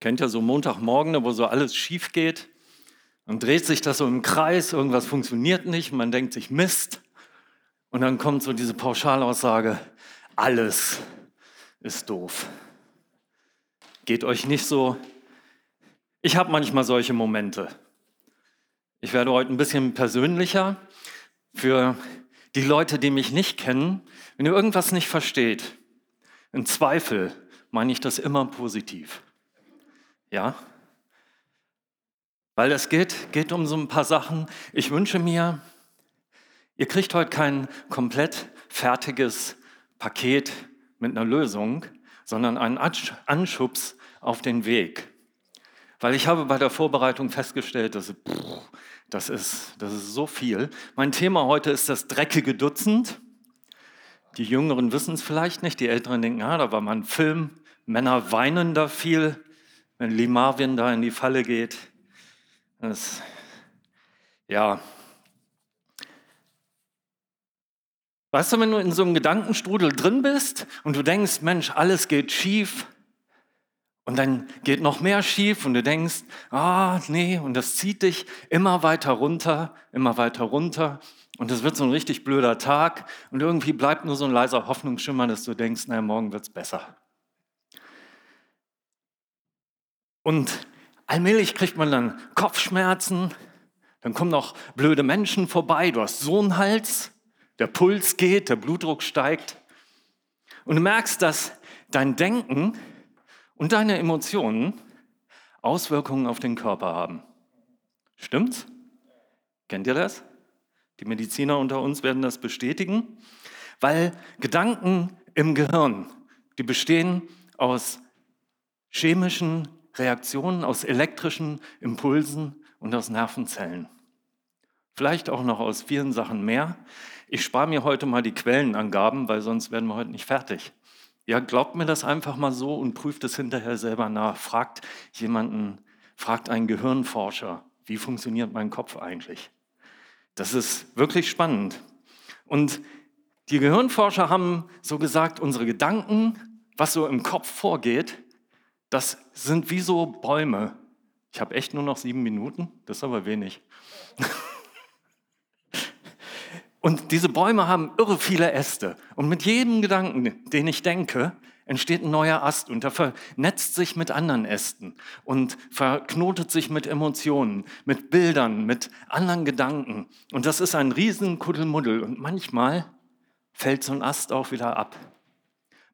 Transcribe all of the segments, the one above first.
Kennt ihr so Montagmorgen, wo so alles schief geht? Dann dreht sich das so im Kreis, irgendwas funktioniert nicht, man denkt sich Mist. Und dann kommt so diese Pauschalaussage, alles ist doof. Geht euch nicht so? Ich habe manchmal solche Momente. Ich werde heute ein bisschen persönlicher für die Leute, die mich nicht kennen. Wenn ihr irgendwas nicht versteht, in Zweifel meine ich das immer positiv. Ja? Weil es geht, geht um so ein paar Sachen. Ich wünsche mir, ihr kriegt heute kein komplett fertiges Paket mit einer Lösung, sondern einen Anschubs auf den Weg. Weil ich habe bei der Vorbereitung festgestellt, dass das ist, das ist so viel. Mein Thema heute ist das dreckige Dutzend. Die Jüngeren wissen es vielleicht nicht, die Älteren denken, ah, da war mal ein Film, Männer weinen da viel wenn Lee Marvin da in die Falle geht. Das, ja. Weißt du, wenn du in so einem Gedankenstrudel drin bist und du denkst, Mensch, alles geht schief, und dann geht noch mehr schief und du denkst, ah, nee, und das zieht dich immer weiter runter, immer weiter runter. Und es wird so ein richtig blöder Tag und irgendwie bleibt nur so ein leiser Hoffnungsschimmer, dass du denkst, naja, morgen wird es besser. Und allmählich kriegt man dann Kopfschmerzen, dann kommen noch blöde Menschen vorbei, du hast so einen Hals, der Puls geht, der Blutdruck steigt. Und du merkst, dass dein Denken und deine Emotionen Auswirkungen auf den Körper haben. Stimmt's? Kennt ihr das? Die Mediziner unter uns werden das bestätigen, weil Gedanken im Gehirn, die bestehen aus chemischen Reaktionen aus elektrischen Impulsen und aus Nervenzellen. Vielleicht auch noch aus vielen Sachen mehr. Ich spare mir heute mal die Quellenangaben, weil sonst werden wir heute nicht fertig. Ja, glaubt mir das einfach mal so und prüft es hinterher selber nach. Fragt jemanden, fragt einen Gehirnforscher, wie funktioniert mein Kopf eigentlich? Das ist wirklich spannend. Und die Gehirnforscher haben so gesagt, unsere Gedanken, was so im Kopf vorgeht, das sind wie so Bäume. Ich habe echt nur noch sieben Minuten, das ist aber wenig. Und diese Bäume haben irre viele Äste. Und mit jedem Gedanken, den ich denke, entsteht ein neuer Ast und der vernetzt sich mit anderen Ästen und verknotet sich mit Emotionen, mit Bildern, mit anderen Gedanken. Und das ist ein riesen Kuddelmuddel. Und manchmal fällt so ein Ast auch wieder ab.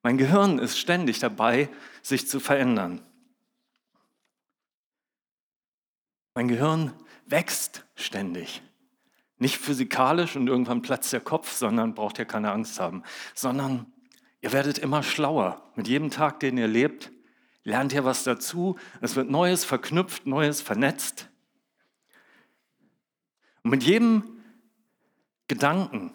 Mein Gehirn ist ständig dabei, sich zu verändern. Mein Gehirn wächst ständig. Nicht physikalisch und irgendwann platzt der Kopf, sondern braucht ihr keine Angst haben, sondern ihr werdet immer schlauer. Mit jedem Tag, den ihr lebt, lernt ihr was dazu. Es wird Neues verknüpft, Neues vernetzt. Und mit jedem Gedanken,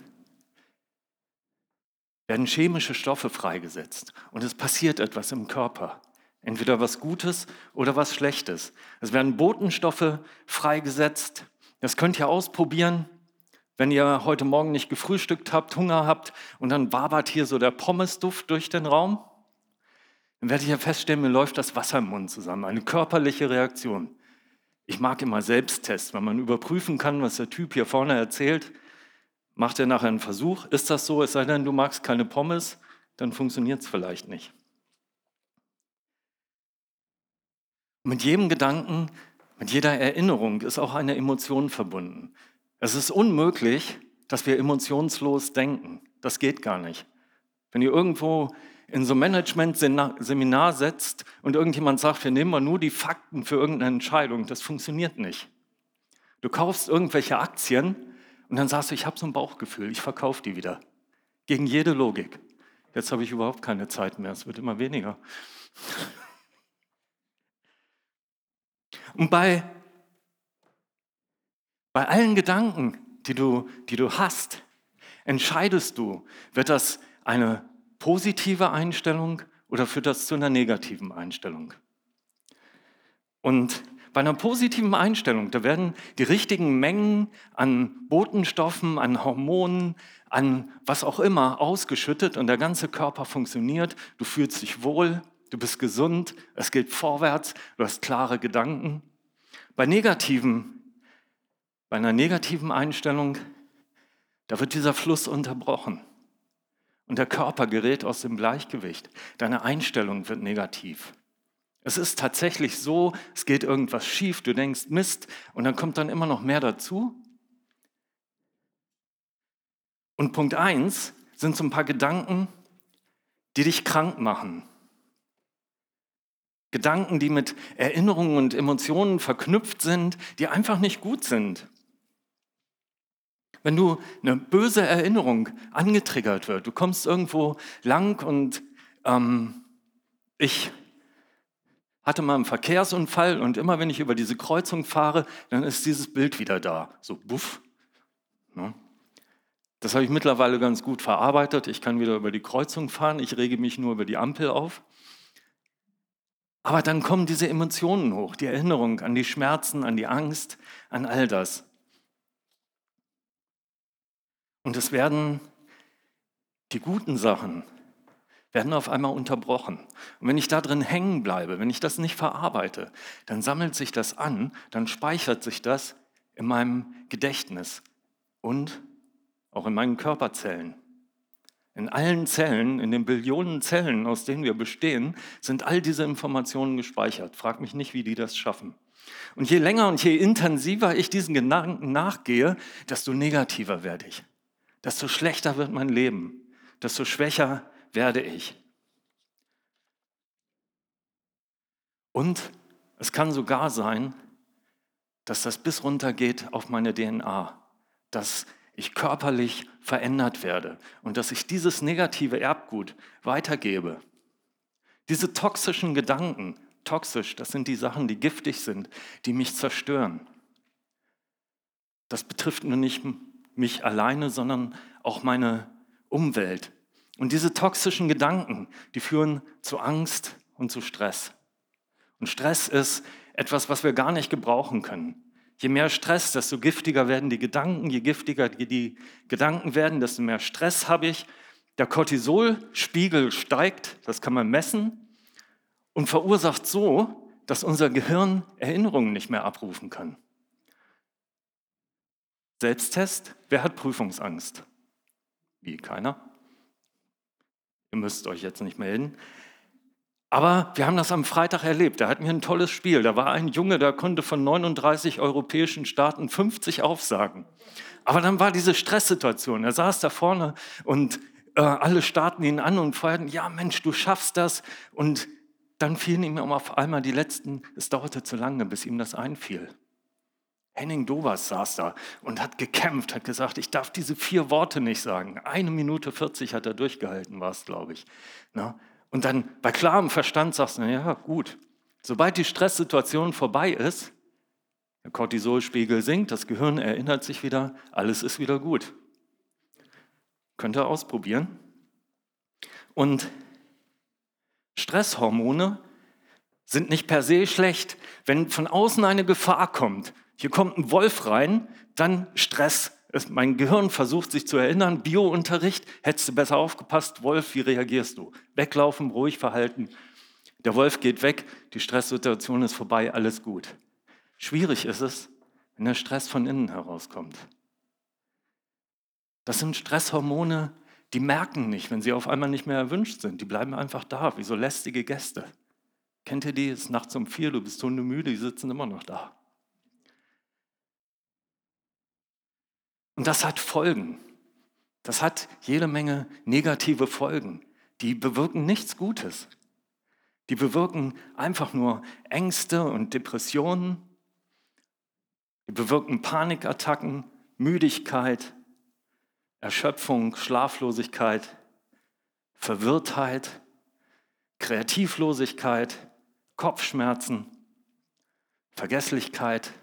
werden chemische Stoffe freigesetzt und es passiert etwas im Körper. Entweder was Gutes oder was Schlechtes. Es werden Botenstoffe freigesetzt. Das könnt ihr ausprobieren, wenn ihr heute Morgen nicht gefrühstückt habt, Hunger habt und dann wabert hier so der Pommesduft durch den Raum. Dann werdet ihr feststellen, mir läuft das Wasser im Mund zusammen. Eine körperliche Reaktion. Ich mag immer Selbsttests, wenn man überprüfen kann, was der Typ hier vorne erzählt. Macht er nachher einen Versuch? Ist das so? Es sei denn, du magst keine Pommes, dann funktioniert es vielleicht nicht. Mit jedem Gedanken, mit jeder Erinnerung ist auch eine Emotion verbunden. Es ist unmöglich, dass wir emotionslos denken. Das geht gar nicht. Wenn ihr irgendwo in so ein Management-Seminar setzt und irgendjemand sagt, wir nehmen mal nur die Fakten für irgendeine Entscheidung, das funktioniert nicht. Du kaufst irgendwelche Aktien und dann sagst du, ich habe so ein Bauchgefühl, ich verkaufe die wieder. Gegen jede Logik. Jetzt habe ich überhaupt keine Zeit mehr, es wird immer weniger. Und bei, bei allen Gedanken, die du, die du hast, entscheidest du, wird das eine positive Einstellung oder führt das zu einer negativen Einstellung? Und bei einer positiven Einstellung, da werden die richtigen Mengen an Botenstoffen, an Hormonen, an was auch immer ausgeschüttet und der ganze Körper funktioniert. Du fühlst dich wohl, du bist gesund, es geht vorwärts, du hast klare Gedanken. Bei negativen, bei einer negativen Einstellung, da wird dieser Fluss unterbrochen und der Körper gerät aus dem Gleichgewicht. Deine Einstellung wird negativ. Es ist tatsächlich so, es geht irgendwas schief, du denkst Mist und dann kommt dann immer noch mehr dazu. Und Punkt eins sind so ein paar Gedanken, die dich krank machen. Gedanken, die mit Erinnerungen und Emotionen verknüpft sind, die einfach nicht gut sind. Wenn du eine böse Erinnerung angetriggert wird, du kommst irgendwo lang und ähm, ich hatte mal einen Verkehrsunfall und immer wenn ich über diese Kreuzung fahre, dann ist dieses Bild wieder da, so buff. Ne? Das habe ich mittlerweile ganz gut verarbeitet. Ich kann wieder über die Kreuzung fahren, ich rege mich nur über die Ampel auf. Aber dann kommen diese Emotionen hoch, die Erinnerung an die Schmerzen, an die Angst, an all das. Und es werden die guten Sachen, werden auf einmal unterbrochen. Und wenn ich da drin hängen bleibe, wenn ich das nicht verarbeite, dann sammelt sich das an, dann speichert sich das in meinem Gedächtnis und auch in meinen Körperzellen. In allen Zellen, in den Billionen Zellen, aus denen wir bestehen, sind all diese Informationen gespeichert. Frag mich nicht, wie die das schaffen. Und je länger und je intensiver ich diesen Gedanken nachgehe, desto negativer werde ich. Desto schlechter wird mein Leben. Desto schwächer werde ich. Und es kann sogar sein, dass das bis runter geht auf meine DNA, dass ich körperlich verändert werde und dass ich dieses negative Erbgut weitergebe. Diese toxischen Gedanken, toxisch, das sind die Sachen, die giftig sind, die mich zerstören. Das betrifft nur nicht mich alleine, sondern auch meine Umwelt. Und diese toxischen Gedanken, die führen zu Angst und zu Stress. Und Stress ist etwas, was wir gar nicht gebrauchen können. Je mehr Stress, desto giftiger werden die Gedanken. Je giftiger die Gedanken werden, desto mehr Stress habe ich. Der Cortisolspiegel steigt, das kann man messen, und verursacht so, dass unser Gehirn Erinnerungen nicht mehr abrufen kann. Selbsttest, wer hat Prüfungsangst? Wie, keiner? Ihr müsst euch jetzt nicht melden. Aber wir haben das am Freitag erlebt. Da hatten wir ein tolles Spiel. Da war ein Junge, der konnte von 39 europäischen Staaten 50 aufsagen. Aber dann war diese Stresssituation. Er saß da vorne und äh, alle starten ihn an und feierten, ja Mensch, du schaffst das. Und dann fielen ihm auf einmal die letzten, es dauerte zu lange, bis ihm das einfiel. Henning Dovas saß da und hat gekämpft, hat gesagt, ich darf diese vier Worte nicht sagen. Eine Minute 40 hat er durchgehalten, war es, glaube ich. Na? Und dann bei klarem Verstand sagst du, ja gut, sobald die Stresssituation vorbei ist, der Cortisolspiegel sinkt, das Gehirn erinnert sich wieder, alles ist wieder gut. Könnt ihr ausprobieren. Und Stresshormone sind nicht per se schlecht. Wenn von außen eine Gefahr kommt, hier kommt ein Wolf rein, dann Stress. Mein Gehirn versucht sich zu erinnern, Biounterricht, hättest du besser aufgepasst, Wolf, wie reagierst du? Weglaufen, ruhig verhalten. Der Wolf geht weg, die Stresssituation ist vorbei, alles gut. Schwierig ist es, wenn der Stress von innen herauskommt. Das sind Stresshormone, die merken nicht, wenn sie auf einmal nicht mehr erwünscht sind. Die bleiben einfach da, wie so lästige Gäste. Kennt ihr die? Es ist nachts um vier, du bist hundemüde, die sitzen immer noch da. Und das hat Folgen. Das hat jede Menge negative Folgen. Die bewirken nichts Gutes. Die bewirken einfach nur Ängste und Depressionen. Die bewirken Panikattacken, Müdigkeit, Erschöpfung, Schlaflosigkeit, Verwirrtheit, Kreativlosigkeit, Kopfschmerzen, Vergesslichkeit,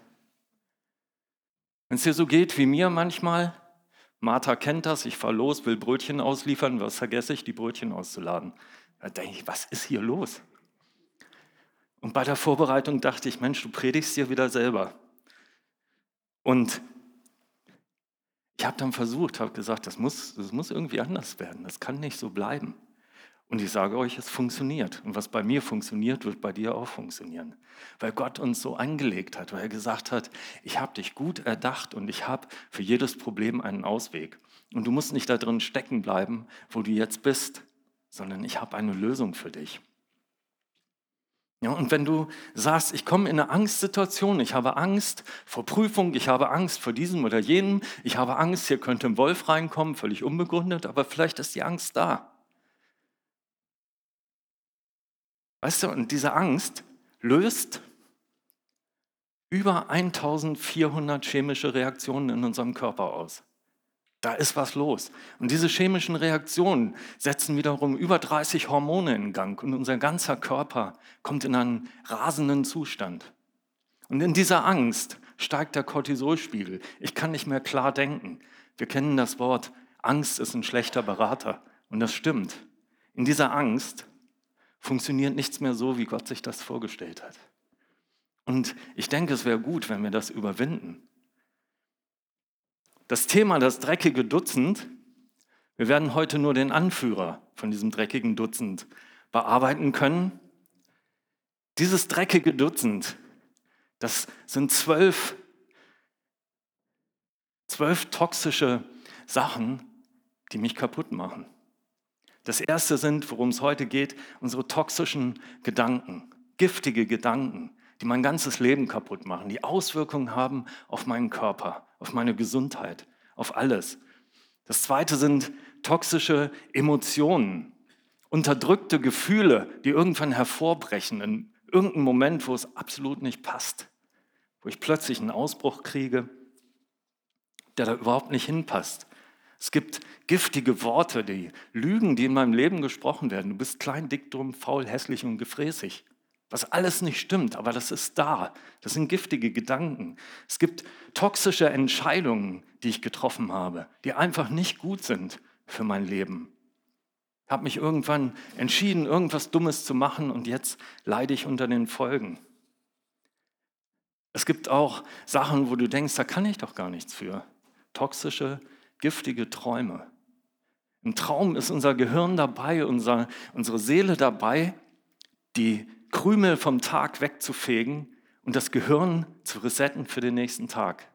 wenn es dir so geht wie mir manchmal, Martha kennt das, ich fahre los, will Brötchen ausliefern, was vergesse ich, die Brötchen auszuladen. Da denke ich, was ist hier los? Und bei der Vorbereitung dachte ich, Mensch, du predigst dir wieder selber. Und ich habe dann versucht, habe gesagt, das muss, das muss irgendwie anders werden, das kann nicht so bleiben. Und ich sage euch, es funktioniert. Und was bei mir funktioniert, wird bei dir auch funktionieren. Weil Gott uns so angelegt hat, weil er gesagt hat, ich habe dich gut erdacht und ich habe für jedes Problem einen Ausweg. Und du musst nicht da drin stecken bleiben, wo du jetzt bist, sondern ich habe eine Lösung für dich. Ja, und wenn du sagst, ich komme in eine Angstsituation, ich habe Angst vor Prüfung, ich habe Angst vor diesem oder jenem, ich habe Angst, hier könnte ein Wolf reinkommen, völlig unbegründet, aber vielleicht ist die Angst da. Weißt du, und diese Angst löst über 1400 chemische Reaktionen in unserem Körper aus. Da ist was los. Und diese chemischen Reaktionen setzen wiederum über 30 Hormone in Gang und unser ganzer Körper kommt in einen rasenden Zustand. Und in dieser Angst steigt der Cortisolspiegel. Ich kann nicht mehr klar denken. Wir kennen das Wort, Angst ist ein schlechter Berater. Und das stimmt. In dieser Angst funktioniert nichts mehr so, wie Gott sich das vorgestellt hat. Und ich denke, es wäre gut, wenn wir das überwinden. Das Thema, das dreckige Dutzend, wir werden heute nur den Anführer von diesem dreckigen Dutzend bearbeiten können. Dieses dreckige Dutzend, das sind zwölf, zwölf toxische Sachen, die mich kaputt machen. Das erste sind, worum es heute geht, unsere toxischen Gedanken, giftige Gedanken, die mein ganzes Leben kaputt machen, die Auswirkungen haben auf meinen Körper, auf meine Gesundheit, auf alles. Das zweite sind toxische Emotionen, unterdrückte Gefühle, die irgendwann hervorbrechen in irgendeinem Moment, wo es absolut nicht passt, wo ich plötzlich einen Ausbruch kriege, der da überhaupt nicht hinpasst. Es gibt giftige Worte, die Lügen, die in meinem Leben gesprochen werden. Du bist klein, dick, dumm, faul, hässlich und gefräßig. Was alles nicht stimmt, aber das ist da. Das sind giftige Gedanken. Es gibt toxische Entscheidungen, die ich getroffen habe, die einfach nicht gut sind für mein Leben. Ich habe mich irgendwann entschieden, irgendwas Dummes zu machen und jetzt leide ich unter den Folgen. Es gibt auch Sachen, wo du denkst, da kann ich doch gar nichts für. Toxische giftige Träume. Im Traum ist unser Gehirn dabei, unser, unsere Seele dabei, die Krümel vom Tag wegzufegen und das Gehirn zu resetten für den nächsten Tag.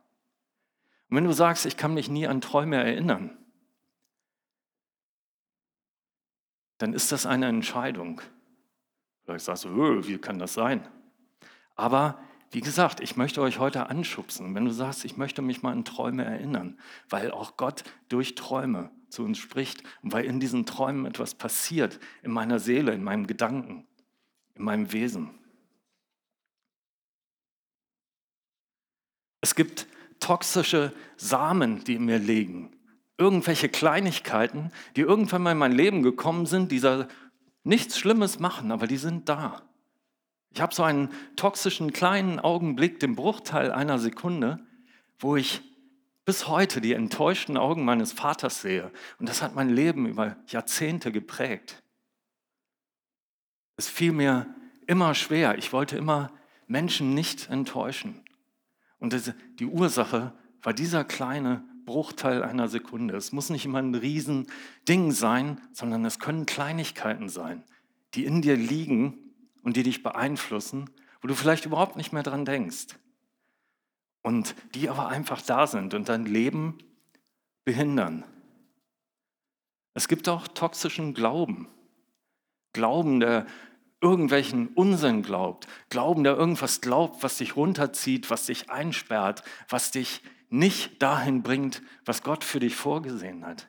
Und wenn du sagst, ich kann mich nie an Träume erinnern, dann ist das eine Entscheidung. Vielleicht sagst du, wie kann das sein? Aber wie gesagt, ich möchte euch heute anschubsen, wenn du sagst, ich möchte mich mal an Träume erinnern, weil auch Gott durch Träume zu uns spricht und weil in diesen Träumen etwas passiert in meiner Seele, in meinem Gedanken, in meinem Wesen. Es gibt toxische Samen, die in mir liegen. Irgendwelche Kleinigkeiten, die irgendwann mal in mein Leben gekommen sind, die da nichts Schlimmes machen, aber die sind da. Ich habe so einen toxischen kleinen Augenblick, den Bruchteil einer Sekunde, wo ich bis heute die enttäuschten Augen meines Vaters sehe. Und das hat mein Leben über Jahrzehnte geprägt. Es fiel mir immer schwer. Ich wollte immer Menschen nicht enttäuschen. Und die Ursache war dieser kleine Bruchteil einer Sekunde. Es muss nicht immer ein Riesending sein, sondern es können Kleinigkeiten sein, die in dir liegen und die dich beeinflussen, wo du vielleicht überhaupt nicht mehr dran denkst. Und die aber einfach da sind und dein Leben behindern. Es gibt auch toxischen Glauben. Glauben, der irgendwelchen Unsinn glaubt. Glauben, der irgendwas glaubt, was dich runterzieht, was dich einsperrt, was dich nicht dahin bringt, was Gott für dich vorgesehen hat.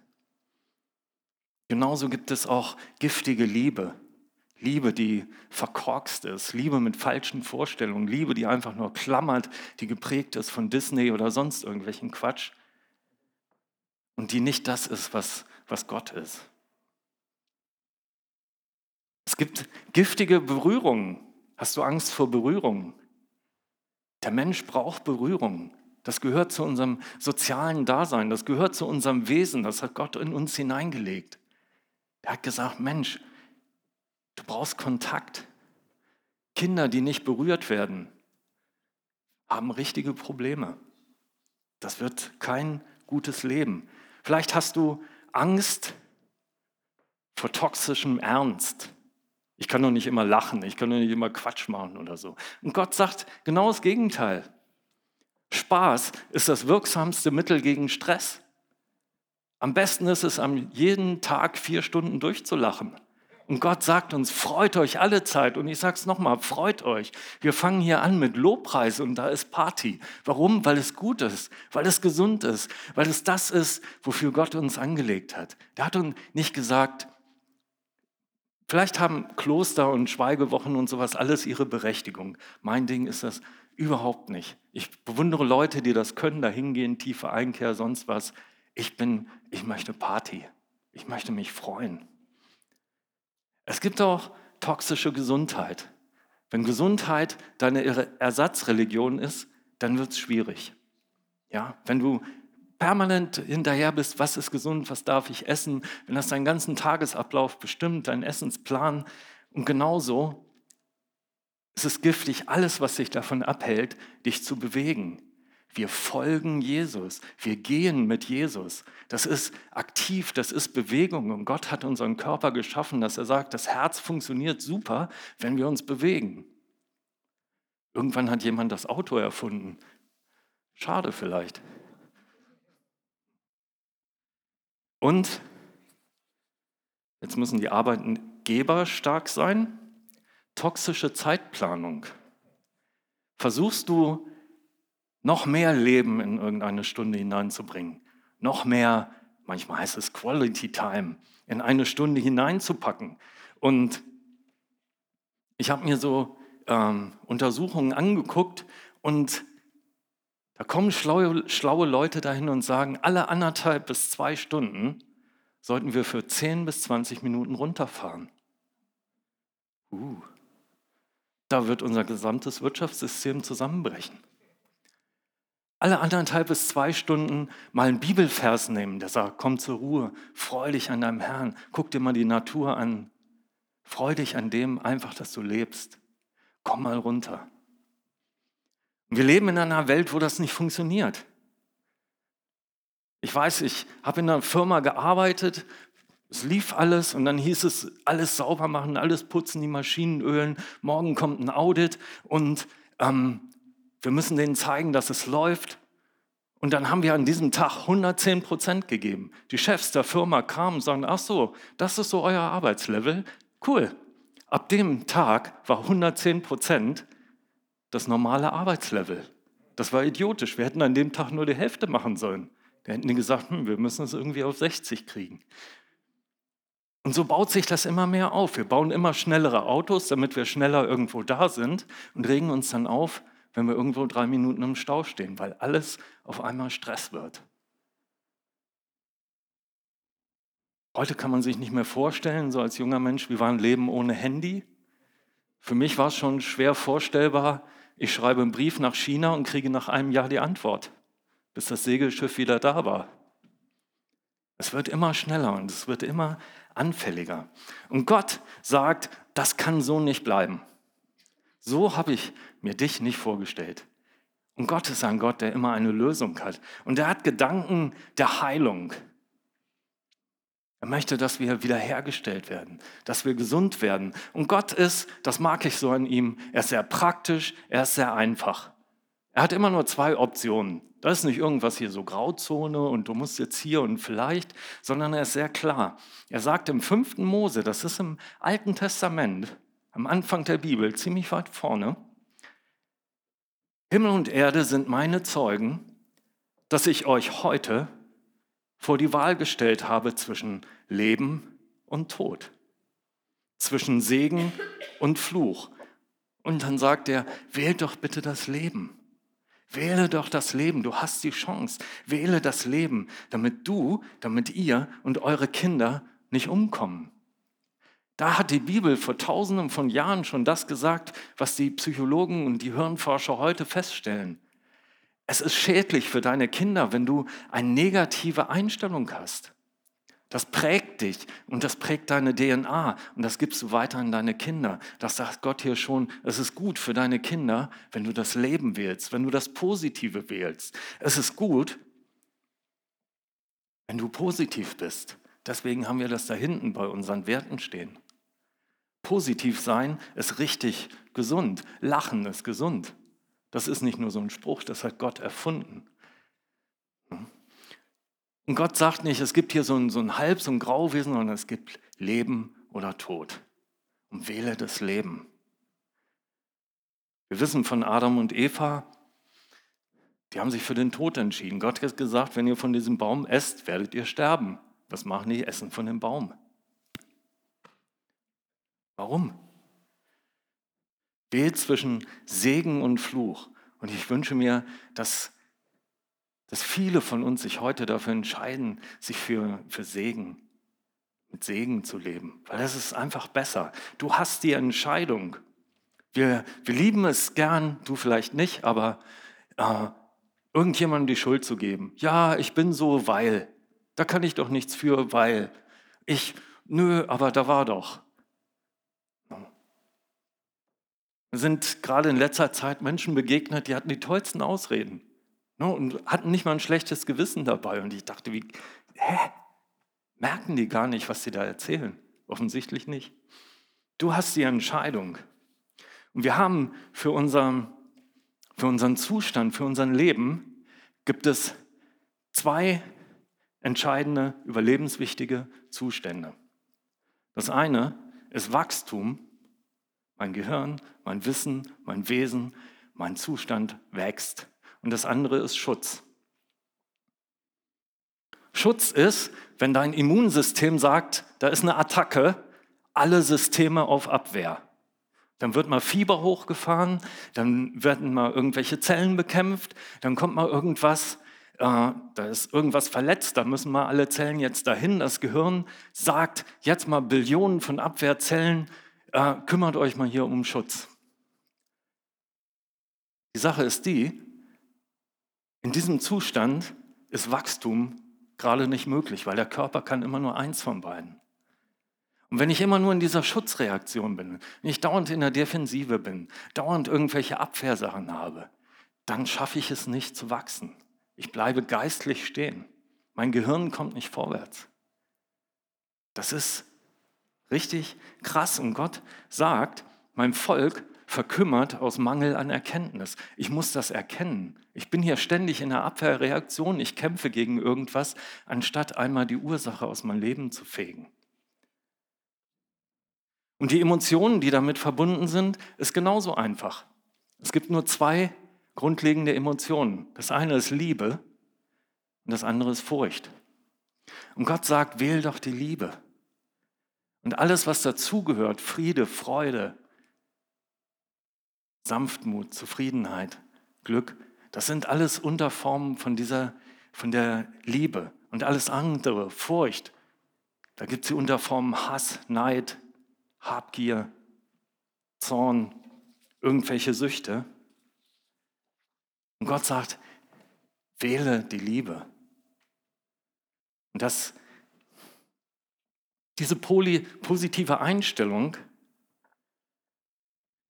Genauso gibt es auch giftige Liebe. Liebe, die verkorkst ist, Liebe mit falschen Vorstellungen, Liebe, die einfach nur klammert, die geprägt ist von Disney oder sonst irgendwelchen Quatsch und die nicht das ist, was, was Gott ist. Es gibt giftige Berührungen. Hast du Angst vor Berührungen? Der Mensch braucht Berührungen. Das gehört zu unserem sozialen Dasein, das gehört zu unserem Wesen, das hat Gott in uns hineingelegt. Er hat gesagt, Mensch, Du brauchst Kontakt. Kinder, die nicht berührt werden, haben richtige Probleme. Das wird kein gutes Leben. Vielleicht hast du Angst vor toxischem Ernst. Ich kann doch nicht immer lachen, ich kann doch nicht immer Quatsch machen oder so. Und Gott sagt genau das Gegenteil. Spaß ist das wirksamste Mittel gegen Stress. Am besten ist es, am jeden Tag vier Stunden durchzulachen. Und Gott sagt uns, freut euch alle Zeit. Und ich sage es nochmal, freut euch. Wir fangen hier an mit Lobpreis und da ist Party. Warum? Weil es gut ist, weil es gesund ist, weil es das ist, wofür Gott uns angelegt hat. Er hat uns nicht gesagt, vielleicht haben Kloster und Schweigewochen und sowas alles ihre Berechtigung. Mein Ding ist das überhaupt nicht. Ich bewundere Leute, die das können, da hingehen, tiefe Einkehr, sonst was. Ich bin, ich möchte Party. Ich möchte mich freuen. Es gibt auch toxische Gesundheit. Wenn Gesundheit deine Ersatzreligion ist, dann wird es schwierig. Ja, wenn du permanent hinterher bist, was ist gesund, was darf ich essen, wenn das deinen ganzen Tagesablauf bestimmt, deinen Essensplan und genauso ist es giftig, alles, was dich davon abhält, dich zu bewegen. Wir folgen Jesus. Wir gehen mit Jesus. Das ist aktiv, das ist Bewegung. Und Gott hat unseren Körper geschaffen, dass er sagt, das Herz funktioniert super, wenn wir uns bewegen. Irgendwann hat jemand das Auto erfunden. Schade vielleicht. Und jetzt müssen die Arbeitgeber stark sein. Toxische Zeitplanung. Versuchst du noch mehr Leben in irgendeine Stunde hineinzubringen, noch mehr, manchmal heißt es Quality Time, in eine Stunde hineinzupacken. Und ich habe mir so ähm, Untersuchungen angeguckt und da kommen schlaue, schlaue Leute dahin und sagen, alle anderthalb bis zwei Stunden sollten wir für 10 bis 20 Minuten runterfahren. Uh, da wird unser gesamtes Wirtschaftssystem zusammenbrechen alle anderthalb bis zwei Stunden mal einen Bibelvers nehmen, der sagt, komm zur Ruhe, freu dich an deinem Herrn, guck dir mal die Natur an, freu dich an dem einfach, dass du lebst. Komm mal runter. wir leben in einer Welt, wo das nicht funktioniert. Ich weiß, ich habe in einer Firma gearbeitet, es lief alles und dann hieß es, alles sauber machen, alles putzen, die Maschinen ölen, morgen kommt ein Audit und ähm, wir müssen denen zeigen, dass es läuft. Und dann haben wir an diesem Tag 110 Prozent gegeben. Die Chefs der Firma kamen und sagen, ach so, das ist so euer Arbeitslevel. Cool. Ab dem Tag war 110 Prozent das normale Arbeitslevel. Das war idiotisch. Wir hätten an dem Tag nur die Hälfte machen sollen. Wir hätten gesagt, hm, wir müssen es irgendwie auf 60 kriegen. Und so baut sich das immer mehr auf. Wir bauen immer schnellere Autos, damit wir schneller irgendwo da sind und regen uns dann auf, wenn wir irgendwo drei Minuten im Stau stehen, weil alles auf einmal Stress wird. Heute kann man sich nicht mehr vorstellen, so als junger Mensch, wie war ein Leben ohne Handy? Für mich war es schon schwer vorstellbar, ich schreibe einen Brief nach China und kriege nach einem Jahr die Antwort, bis das Segelschiff wieder da war. Es wird immer schneller und es wird immer anfälliger. Und Gott sagt, das kann so nicht bleiben. So habe ich mir dich nicht vorgestellt. Und Gott ist ein Gott, der immer eine Lösung hat. Und er hat Gedanken der Heilung. Er möchte, dass wir wiederhergestellt werden, dass wir gesund werden. Und Gott ist, das mag ich so an ihm, er ist sehr praktisch, er ist sehr einfach. Er hat immer nur zwei Optionen. Da ist nicht irgendwas hier so Grauzone und du musst jetzt hier und vielleicht, sondern er ist sehr klar. Er sagt im fünften Mose, das ist im Alten Testament, am Anfang der Bibel, ziemlich weit vorne. Himmel und Erde sind meine Zeugen, dass ich euch heute vor die Wahl gestellt habe zwischen Leben und Tod, zwischen Segen und Fluch. Und dann sagt er, wählt doch bitte das Leben. Wähle doch das Leben, du hast die Chance. Wähle das Leben, damit du, damit ihr und eure Kinder nicht umkommen. Da hat die Bibel vor tausenden von Jahren schon das gesagt, was die Psychologen und die Hirnforscher heute feststellen. Es ist schädlich für deine Kinder, wenn du eine negative Einstellung hast. Das prägt dich und das prägt deine DNA und das gibst du weiter an deine Kinder. Das sagt Gott hier schon, es ist gut für deine Kinder, wenn du das Leben wählst, wenn du das Positive wählst. Es ist gut, wenn du positiv bist, Deswegen haben wir das da hinten bei unseren Werten stehen. Positiv sein ist richtig gesund. Lachen ist gesund. Das ist nicht nur so ein Spruch, das hat Gott erfunden. Und Gott sagt nicht, es gibt hier so ein, so ein Halb, so ein Grauwesen, sondern es gibt Leben oder Tod. Und wähle das Leben. Wir wissen von Adam und Eva, die haben sich für den Tod entschieden. Gott hat gesagt, wenn ihr von diesem Baum esst, werdet ihr sterben. Was machen die? Essen von dem Baum. Warum? Wählt zwischen Segen und Fluch. Und ich wünsche mir, dass, dass viele von uns sich heute dafür entscheiden, sich für, für Segen, mit Segen zu leben. Weil das ist einfach besser. Du hast die Entscheidung. Wir, wir lieben es gern, du vielleicht nicht, aber äh, irgendjemandem die Schuld zu geben. Ja, ich bin so, weil. Da kann ich doch nichts für, weil. Ich, nö, aber da war doch. Sind gerade in letzter Zeit Menschen begegnet, die hatten die tollsten Ausreden ne, und hatten nicht mal ein schlechtes Gewissen dabei. Und ich dachte, wie, hä? Merken die gar nicht, was sie da erzählen? Offensichtlich nicht. Du hast die Entscheidung. Und wir haben für, unser, für unseren Zustand, für unser Leben, gibt es zwei entscheidende, überlebenswichtige Zustände. Das eine ist Wachstum mein Gehirn, mein Wissen, mein Wesen, mein Zustand wächst. Und das andere ist Schutz. Schutz ist, wenn dein Immunsystem sagt, da ist eine Attacke, alle Systeme auf Abwehr. Dann wird mal Fieber hochgefahren, dann werden mal irgendwelche Zellen bekämpft, dann kommt mal irgendwas, äh, da ist irgendwas verletzt, da müssen mal alle Zellen jetzt dahin. Das Gehirn sagt jetzt mal Billionen von Abwehrzellen äh, kümmert euch mal hier um Schutz. Die Sache ist die, in diesem Zustand ist Wachstum gerade nicht möglich, weil der Körper kann immer nur eins von beiden. Und wenn ich immer nur in dieser Schutzreaktion bin, wenn ich dauernd in der Defensive bin, dauernd irgendwelche Abwehrsachen habe, dann schaffe ich es nicht zu wachsen. Ich bleibe geistlich stehen. Mein Gehirn kommt nicht vorwärts. Das ist Richtig krass. Und Gott sagt, mein Volk verkümmert aus Mangel an Erkenntnis. Ich muss das erkennen. Ich bin hier ständig in einer Abwehrreaktion. Ich kämpfe gegen irgendwas, anstatt einmal die Ursache aus meinem Leben zu fegen. Und die Emotionen, die damit verbunden sind, ist genauso einfach. Es gibt nur zwei grundlegende Emotionen. Das eine ist Liebe und das andere ist Furcht. Und Gott sagt, wähl doch die Liebe. Und alles, was dazugehört, Friede, Freude, Sanftmut, Zufriedenheit, Glück, das sind alles Unterformen von dieser, von der Liebe. Und alles andere, Furcht, da gibt es die Unterformen Hass, Neid, Habgier, Zorn, irgendwelche Süchte. Und Gott sagt, wähle die Liebe. Und das diese positive Einstellung,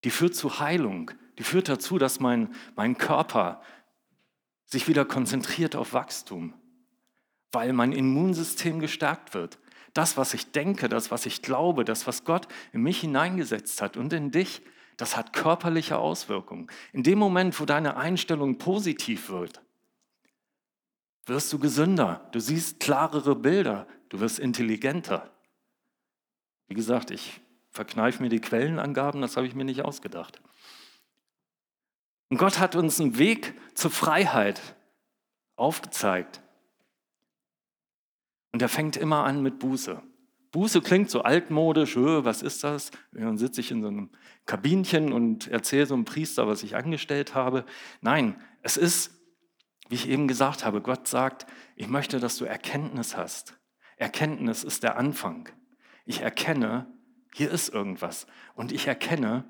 die führt zu Heilung, die führt dazu, dass mein, mein Körper sich wieder konzentriert auf Wachstum, weil mein Immunsystem gestärkt wird. Das, was ich denke, das, was ich glaube, das, was Gott in mich hineingesetzt hat und in dich, das hat körperliche Auswirkungen. In dem Moment, wo deine Einstellung positiv wird, wirst du gesünder, du siehst klarere Bilder, du wirst intelligenter. Wie gesagt, ich verkneife mir die Quellenangaben, das habe ich mir nicht ausgedacht. Und Gott hat uns einen Weg zur Freiheit aufgezeigt. Und er fängt immer an mit Buße. Buße klingt so altmodisch, was ist das? Dann sitze ich in so einem Kabinchen und erzähle so einem Priester, was ich angestellt habe. Nein, es ist, wie ich eben gesagt habe, Gott sagt, ich möchte, dass du Erkenntnis hast. Erkenntnis ist der Anfang. Ich erkenne, hier ist irgendwas. Und ich erkenne,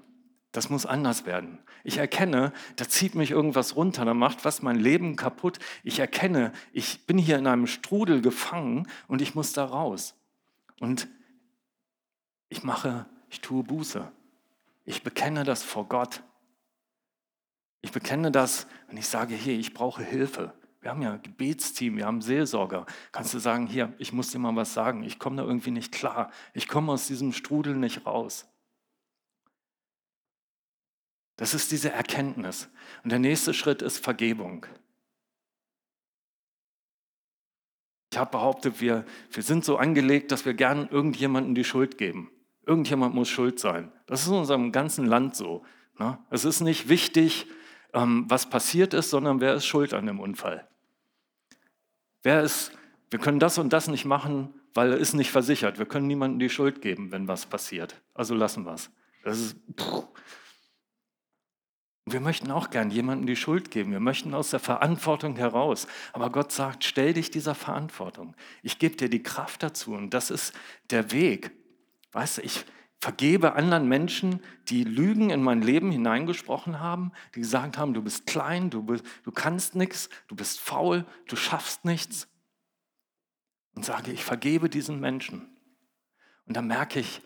das muss anders werden. Ich erkenne, da zieht mich irgendwas runter, da macht was mein Leben kaputt. Ich erkenne, ich bin hier in einem Strudel gefangen und ich muss da raus. Und ich mache, ich tue Buße. Ich bekenne das vor Gott. Ich bekenne das, wenn ich sage, hey, ich brauche Hilfe. Wir haben ja ein Gebetsteam, wir haben Seelsorger. Kannst du sagen, hier, ich muss dir mal was sagen, ich komme da irgendwie nicht klar, ich komme aus diesem Strudel nicht raus. Das ist diese Erkenntnis. Und der nächste Schritt ist Vergebung. Ich habe behauptet, wir, wir sind so angelegt, dass wir gern irgendjemandem die Schuld geben. Irgendjemand muss schuld sein. Das ist in unserem ganzen Land so. Ne? Es ist nicht wichtig, ähm, was passiert ist, sondern wer ist schuld an dem Unfall. Wer ist, wir können das und das nicht machen, weil er ist nicht versichert. Wir können niemandem die Schuld geben, wenn was passiert. Also lassen wir es. Wir möchten auch gern jemandem die Schuld geben. Wir möchten aus der Verantwortung heraus. Aber Gott sagt, stell dich dieser Verantwortung. Ich gebe dir die Kraft dazu. Und das ist der Weg. Weißt du, ich vergebe anderen Menschen, die Lügen in mein Leben hineingesprochen haben, die gesagt haben, du bist klein, du, du kannst nichts, du bist faul, du schaffst nichts. Und sage, ich vergebe diesen Menschen. Und dann merke ich,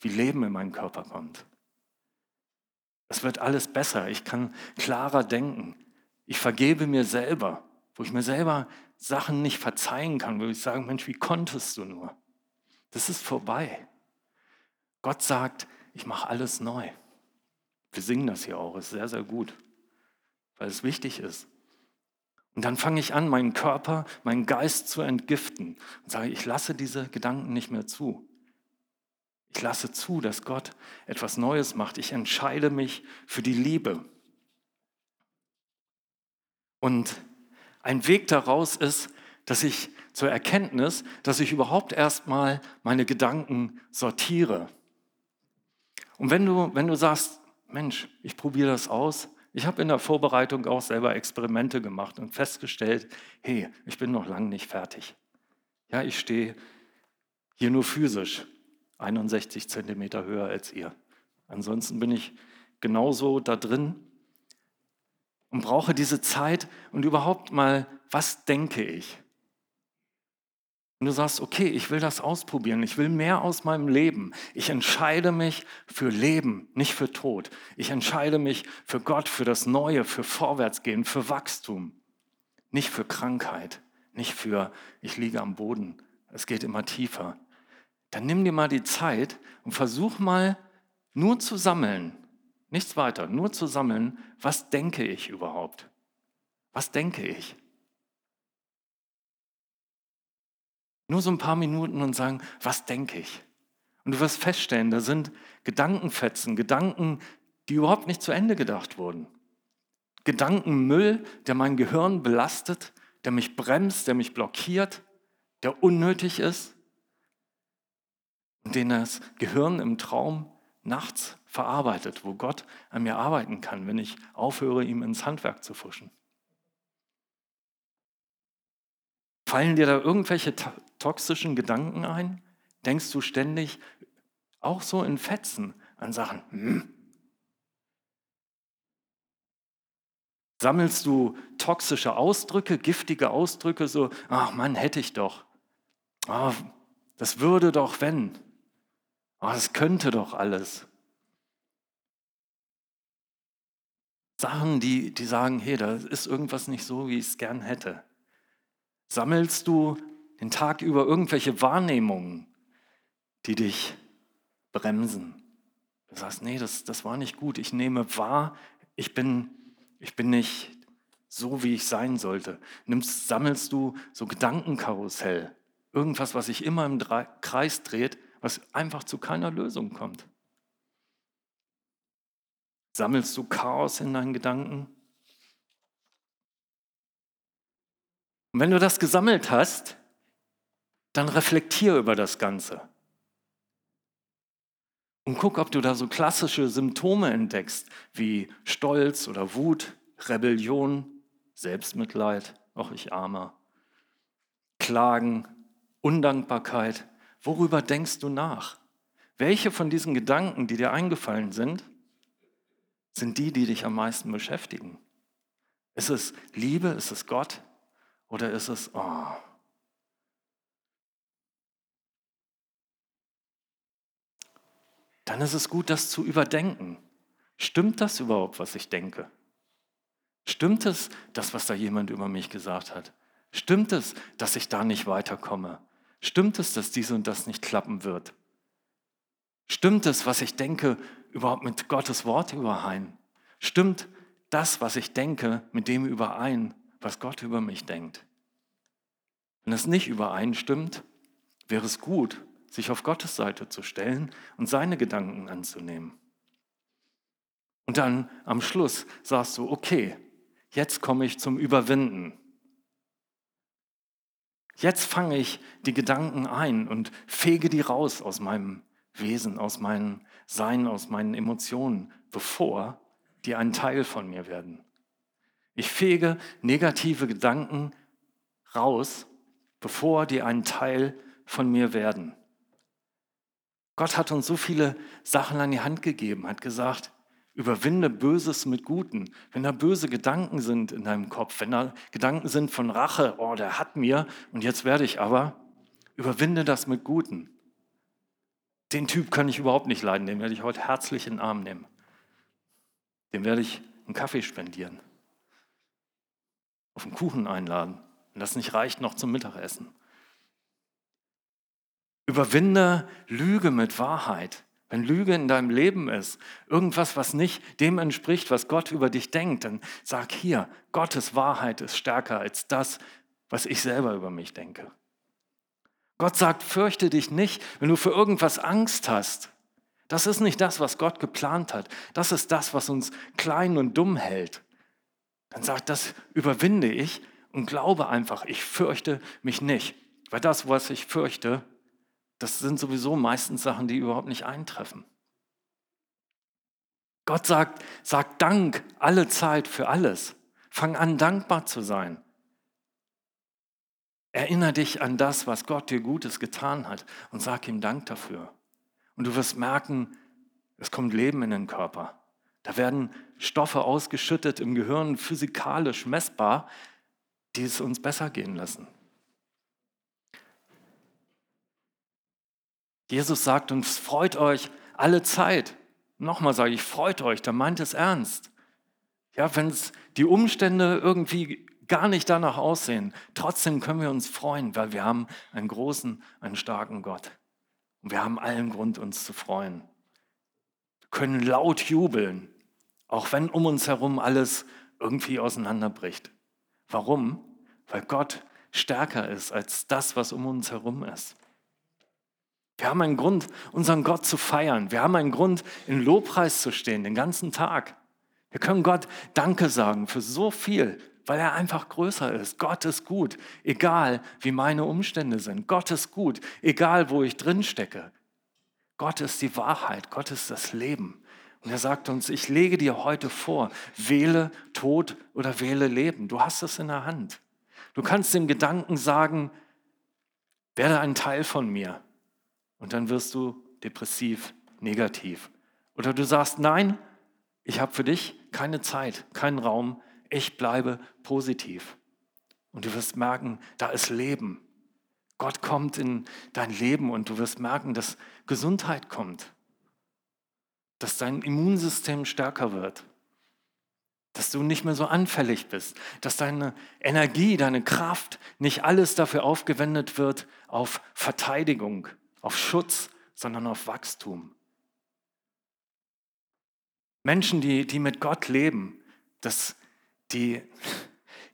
wie Leben in meinen Körper kommt. Es wird alles besser. Ich kann klarer denken. Ich vergebe mir selber, wo ich mir selber Sachen nicht verzeihen kann, wo ich sage, Mensch, wie konntest du nur? Das ist vorbei. Gott sagt, ich mache alles neu. Wir singen das hier auch, ist sehr, sehr gut, weil es wichtig ist. Und dann fange ich an, meinen Körper, meinen Geist zu entgiften und sage, ich lasse diese Gedanken nicht mehr zu. Ich lasse zu, dass Gott etwas Neues macht. Ich entscheide mich für die Liebe. Und ein Weg daraus ist, dass ich zur Erkenntnis, dass ich überhaupt erstmal meine Gedanken sortiere. Und wenn du, wenn du sagst, Mensch, ich probiere das aus, ich habe in der Vorbereitung auch selber Experimente gemacht und festgestellt, hey, ich bin noch lange nicht fertig. Ja, ich stehe hier nur physisch. 61 Zentimeter höher als ihr. Ansonsten bin ich genauso da drin und brauche diese Zeit und überhaupt mal, was denke ich? Und du sagst, okay, ich will das ausprobieren, ich will mehr aus meinem Leben. Ich entscheide mich für Leben, nicht für Tod. Ich entscheide mich für Gott, für das Neue, für Vorwärtsgehen, für Wachstum. Nicht für Krankheit, nicht für, ich liege am Boden. Es geht immer tiefer dann nimm dir mal die Zeit und versuch mal nur zu sammeln, nichts weiter, nur zu sammeln, was denke ich überhaupt? Was denke ich? Nur so ein paar Minuten und sagen, was denke ich? Und du wirst feststellen, da sind Gedankenfetzen, Gedanken, die überhaupt nicht zu Ende gedacht wurden. Gedankenmüll, der mein Gehirn belastet, der mich bremst, der mich blockiert, der unnötig ist und den das Gehirn im Traum nachts verarbeitet, wo Gott an mir arbeiten kann, wenn ich aufhöre, ihm ins Handwerk zu fuschen. Fallen dir da irgendwelche toxischen Gedanken ein? Denkst du ständig auch so in Fetzen an Sachen? Hm? Sammelst du toxische Ausdrücke, giftige Ausdrücke, so, ach Mann, hätte ich doch. Oh, das würde doch, wenn. Oh, das könnte doch alles. Sachen, die, die sagen, hey, da ist irgendwas nicht so, wie ich es gern hätte. Sammelst du den Tag über irgendwelche Wahrnehmungen, die dich bremsen? Du sagst, nee, das, das war nicht gut. Ich nehme wahr, ich bin, ich bin nicht so, wie ich sein sollte. Nimmst, sammelst du so Gedankenkarussell, irgendwas, was sich immer im Kreis dreht, was einfach zu keiner Lösung kommt. Sammelst du Chaos in deinen Gedanken? Und wenn du das gesammelt hast, dann reflektier über das Ganze. Und guck, ob du da so klassische Symptome entdeckst, wie Stolz oder Wut, Rebellion, Selbstmitleid, auch ich armer, Klagen, Undankbarkeit. Worüber denkst du nach? Welche von diesen Gedanken, die dir eingefallen sind, sind die, die dich am meisten beschäftigen? Ist es Liebe? Ist es Gott? Oder ist es, oh, dann ist es gut, das zu überdenken. Stimmt das überhaupt, was ich denke? Stimmt es, das, was da jemand über mich gesagt hat? Stimmt es, dass ich da nicht weiterkomme? Stimmt es, dass dies und das nicht klappen wird? Stimmt es, was ich denke, überhaupt mit Gottes Wort überein? Stimmt das, was ich denke, mit dem überein, was Gott über mich denkt? Wenn es nicht übereinstimmt, wäre es gut, sich auf Gottes Seite zu stellen und seine Gedanken anzunehmen. Und dann am Schluss sagst du, okay, jetzt komme ich zum Überwinden. Jetzt fange ich die Gedanken ein und fege die raus aus meinem Wesen, aus meinem Sein, aus meinen Emotionen, bevor die ein Teil von mir werden. Ich fege negative Gedanken raus, bevor die ein Teil von mir werden. Gott hat uns so viele Sachen an die Hand gegeben, hat gesagt, Überwinde Böses mit Guten. Wenn da böse Gedanken sind in deinem Kopf, wenn da Gedanken sind von Rache, oh, der hat mir und jetzt werde ich aber, überwinde das mit Guten. Den Typ kann ich überhaupt nicht leiden, den werde ich heute herzlich in den Arm nehmen. Dem werde ich einen Kaffee spendieren, auf einen Kuchen einladen. Wenn das nicht reicht, noch zum Mittagessen. Überwinde Lüge mit Wahrheit. Wenn Lüge in deinem Leben ist, irgendwas, was nicht dem entspricht, was Gott über dich denkt, dann sag hier, Gottes Wahrheit ist stärker als das, was ich selber über mich denke. Gott sagt, fürchte dich nicht, wenn du für irgendwas Angst hast. Das ist nicht das, was Gott geplant hat. Das ist das, was uns klein und dumm hält. Dann sagt, das überwinde ich und glaube einfach, ich fürchte mich nicht. Weil das, was ich fürchte, das sind sowieso meistens Sachen, die überhaupt nicht eintreffen. Gott sagt, sag Dank alle Zeit für alles. Fang an, dankbar zu sein. Erinnere dich an das, was Gott dir Gutes getan hat und sag ihm Dank dafür. Und du wirst merken, es kommt Leben in den Körper. Da werden Stoffe ausgeschüttet im Gehirn, physikalisch messbar, die es uns besser gehen lassen. Jesus sagt uns, freut euch alle Zeit. Nochmal sage ich, freut euch, da meint es ernst. Ja, wenn die Umstände irgendwie gar nicht danach aussehen, trotzdem können wir uns freuen, weil wir haben einen großen, einen starken Gott. Und wir haben allen Grund, uns zu freuen. Wir können laut jubeln, auch wenn um uns herum alles irgendwie auseinanderbricht. Warum? Weil Gott stärker ist als das, was um uns herum ist. Wir haben einen Grund, unseren Gott zu feiern. Wir haben einen Grund, in Lobpreis zu stehen, den ganzen Tag. Wir können Gott Danke sagen für so viel, weil er einfach größer ist. Gott ist gut, egal wie meine Umstände sind. Gott ist gut, egal wo ich drin stecke. Gott ist die Wahrheit, Gott ist das Leben. Und er sagt uns, ich lege dir heute vor, wähle Tod oder wähle Leben. Du hast es in der Hand. Du kannst dem Gedanken sagen, werde ein Teil von mir. Und dann wirst du depressiv, negativ. Oder du sagst, nein, ich habe für dich keine Zeit, keinen Raum, ich bleibe positiv. Und du wirst merken, da ist Leben. Gott kommt in dein Leben und du wirst merken, dass Gesundheit kommt, dass dein Immunsystem stärker wird, dass du nicht mehr so anfällig bist, dass deine Energie, deine Kraft nicht alles dafür aufgewendet wird auf Verteidigung, auf Schutz, sondern auf Wachstum. Menschen, die, die mit Gott leben, das, die,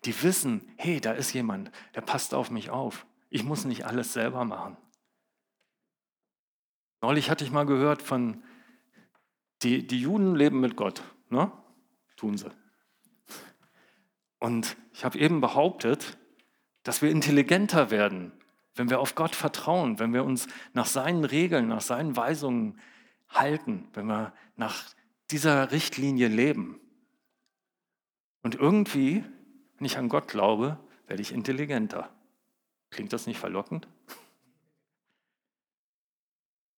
die wissen, hey, da ist jemand, der passt auf mich auf. Ich muss nicht alles selber machen. Neulich hatte ich mal gehört von, die, die Juden leben mit Gott, ne? tun sie. Und ich habe eben behauptet, dass wir intelligenter werden, wenn wir auf Gott vertrauen, wenn wir uns nach seinen Regeln, nach seinen Weisungen halten, wenn wir nach dieser Richtlinie leben. Und irgendwie, wenn ich an Gott glaube, werde ich intelligenter. Klingt das nicht verlockend?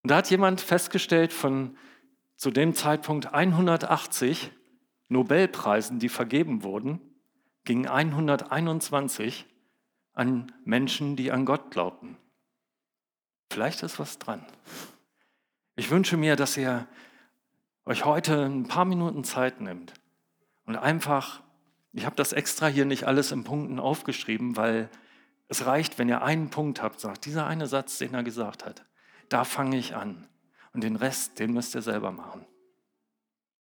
Und da hat jemand festgestellt, von zu dem Zeitpunkt 180 Nobelpreisen, die vergeben wurden, gingen 121 an Menschen, die an Gott glaubten. Vielleicht ist was dran. Ich wünsche mir, dass ihr euch heute ein paar Minuten Zeit nimmt und einfach Ich habe das extra hier nicht alles in Punkten aufgeschrieben, weil es reicht, wenn ihr einen Punkt habt, sagt, dieser eine Satz, den er gesagt hat, da fange ich an. Und den Rest, den müsst ihr selber machen.